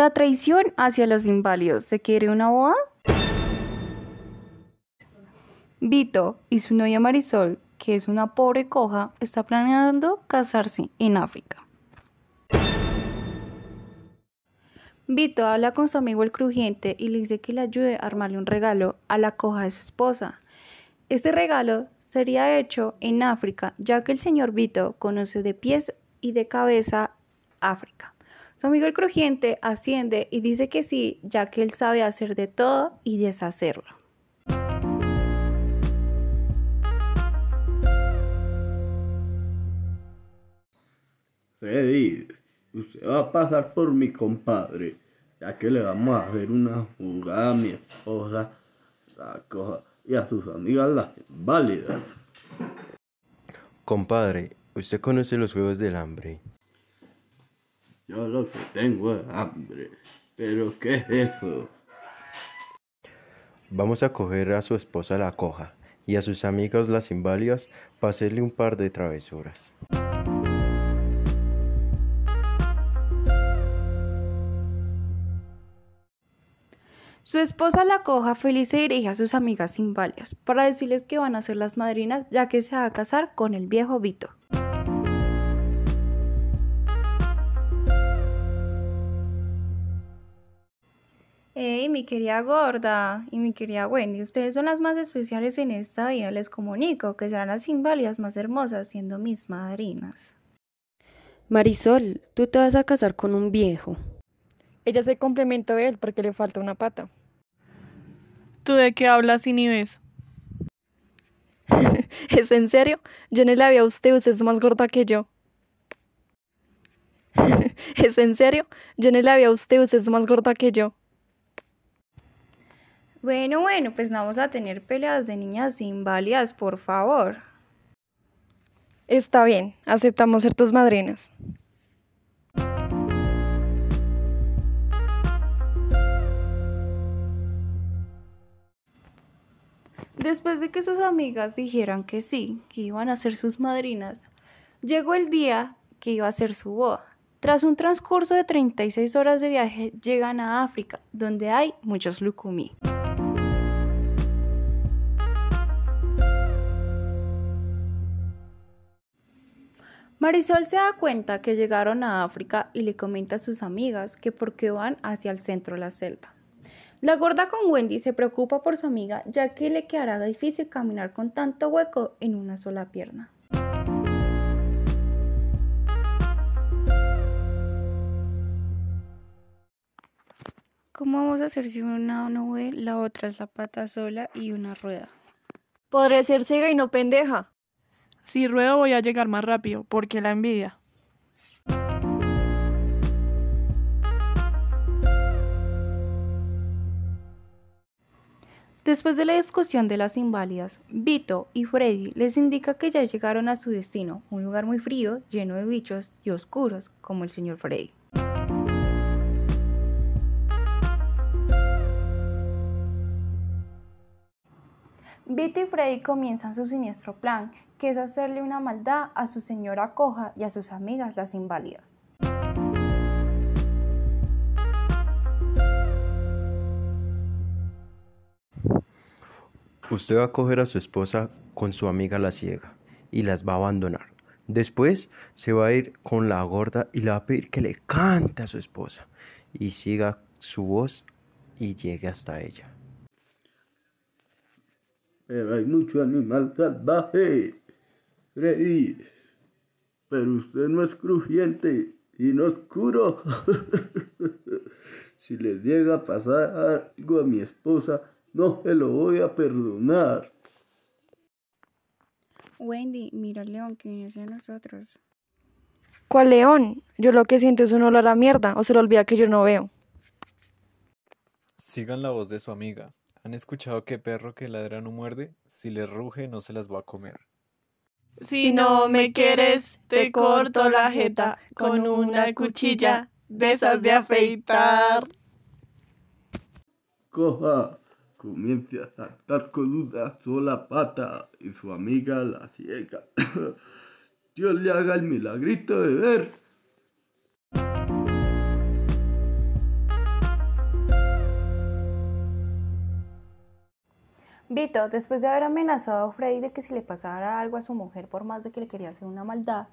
Segunda traición hacia los inválidos. ¿Se quiere una boda? Vito y su novia Marisol, que es una pobre coja, está planeando casarse en África. Vito habla con su amigo el crujiente y le dice que le ayude a armarle un regalo a la coja de su esposa. Este regalo sería hecho en África, ya que el señor Vito conoce de pies y de cabeza África. Su amigo el crujiente asciende y dice que sí, ya que él sabe hacer de todo y deshacerlo. Freddy, usted va a pasar por mi compadre, ya que le vamos a hacer una jugada a mi esposa, la coja, y a sus amigas las válidas. Compadre, usted conoce los juegos del hambre. Yo lo que tengo es hambre, pero ¿qué es eso? Vamos a coger a su esposa la coja y a sus amigas las inválidas para hacerle un par de travesuras. Su esposa la coja feliz se dirige a sus amigas inválidas para decirles que van a ser las madrinas ya que se va a casar con el viejo Vito. Hey, mi querida gorda y mi querida Wendy, ustedes son las más especiales en esta vida. Les comunico que serán las inválidas más hermosas siendo mis madrinas. Marisol, tú te vas a casar con un viejo. Ella se complemento de él porque le falta una pata. ¿Tú de qué hablas y ni ves? ¿Es en serio? Yo no la vi a usted, usted es más gorda que yo. ¿Es en serio? Yo no la vi a usted, usted es más gorda que yo. Bueno, bueno, pues no vamos a tener peleas de niñas inválidas, por favor. Está bien, aceptamos ser tus madrinas. Después de que sus amigas dijeran que sí, que iban a ser sus madrinas, llegó el día que iba a ser su boda. Tras un transcurso de 36 horas de viaje, llegan a África, donde hay muchos lucumí. Marisol se da cuenta que llegaron a África y le comenta a sus amigas que por qué van hacia el centro de la selva. La gorda con Wendy se preocupa por su amiga ya que le quedará difícil caminar con tanto hueco en una sola pierna. ¿Cómo vamos a hacer si una no ve, la otra es la pata sola y una rueda? Podré ser ciega y no pendeja. Si ruedo voy a llegar más rápido, porque la envidia. Después de la discusión de las inválidas, Vito y Freddy les indica que ya llegaron a su destino, un lugar muy frío, lleno de bichos y oscuros, como el señor Freddy. Vito y Freddy comienzan su siniestro plan, que es hacerle una maldad a su señora coja y a sus amigas las inválidas. Usted va a coger a su esposa con su amiga la ciega y las va a abandonar. Después se va a ir con la gorda y le va a pedir que le cante a su esposa y siga su voz y llegue hasta ella. Pero hay mucho animal salvaje, Freddy. Pero usted no es crujiente y no oscuro. si le llega a pasar algo a mi esposa, no se lo voy a perdonar. Wendy, mira al león que viene hacia nosotros. ¿Cuál león? Yo lo que siento es un olor a mierda, o se le olvida que yo no veo. Sigan la voz de su amiga. ¿Han escuchado que perro que ladra no muerde? Si le ruge, no se las va a comer. Si no me quieres, te corto la jeta con una cuchilla de de afeitar. Coja, comience a saltar con una sola pata y su amiga la ciega. Dios le haga el milagrito de ver. Vito, después de haber amenazado a Freddy de que si le pasara algo a su mujer por más de que le quería hacer una maldad,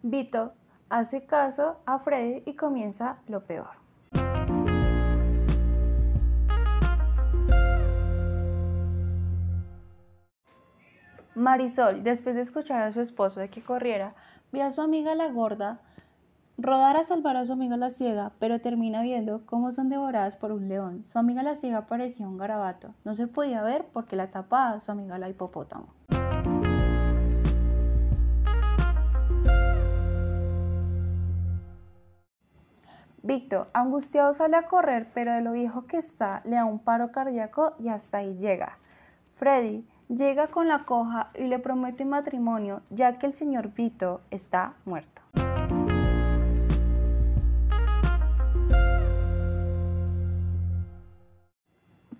Vito hace caso a Freddy y comienza lo peor. Marisol, después de escuchar a su esposo de que corriera, ve a su amiga la gorda rodar a salvar a su amiga la ciega, pero termina viendo cómo son devoradas por un león. Su amiga la ciega parecía un garabato. No se podía ver porque la tapaba su amiga la hipopótamo. Víctor, angustiado, sale a correr, pero de lo viejo que está, le da un paro cardíaco y hasta ahí llega. Freddy llega con la coja y le promete matrimonio, ya que el señor Vito está muerto.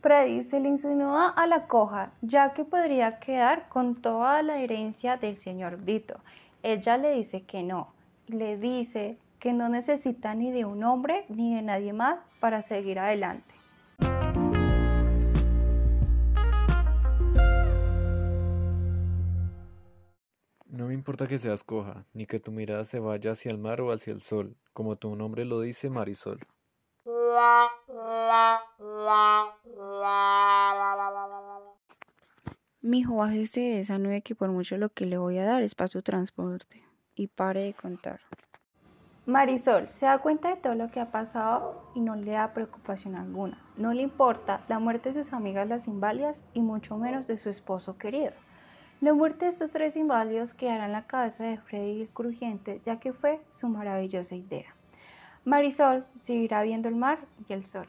Freddy se le insinúa a la coja, ya que podría quedar con toda la herencia del señor Vito. Ella le dice que no, le dice que no necesita ni de un hombre ni de nadie más para seguir adelante. No me importa que seas coja, ni que tu mirada se vaya hacia el mar o hacia el sol, como tu nombre lo dice, Marisol. Mijo, bájese de esa nube que por mucho lo que le voy a dar es para su transporte. Y pare de contar. Marisol se da cuenta de todo lo que ha pasado y no le da preocupación alguna. No le importa la muerte de sus amigas las inválidas y mucho menos de su esposo querido. La muerte de estos tres inválidos quedará en la cabeza de Freddy el Crujiente, ya que fue su maravillosa idea. Marisol seguirá viendo el mar y el sol.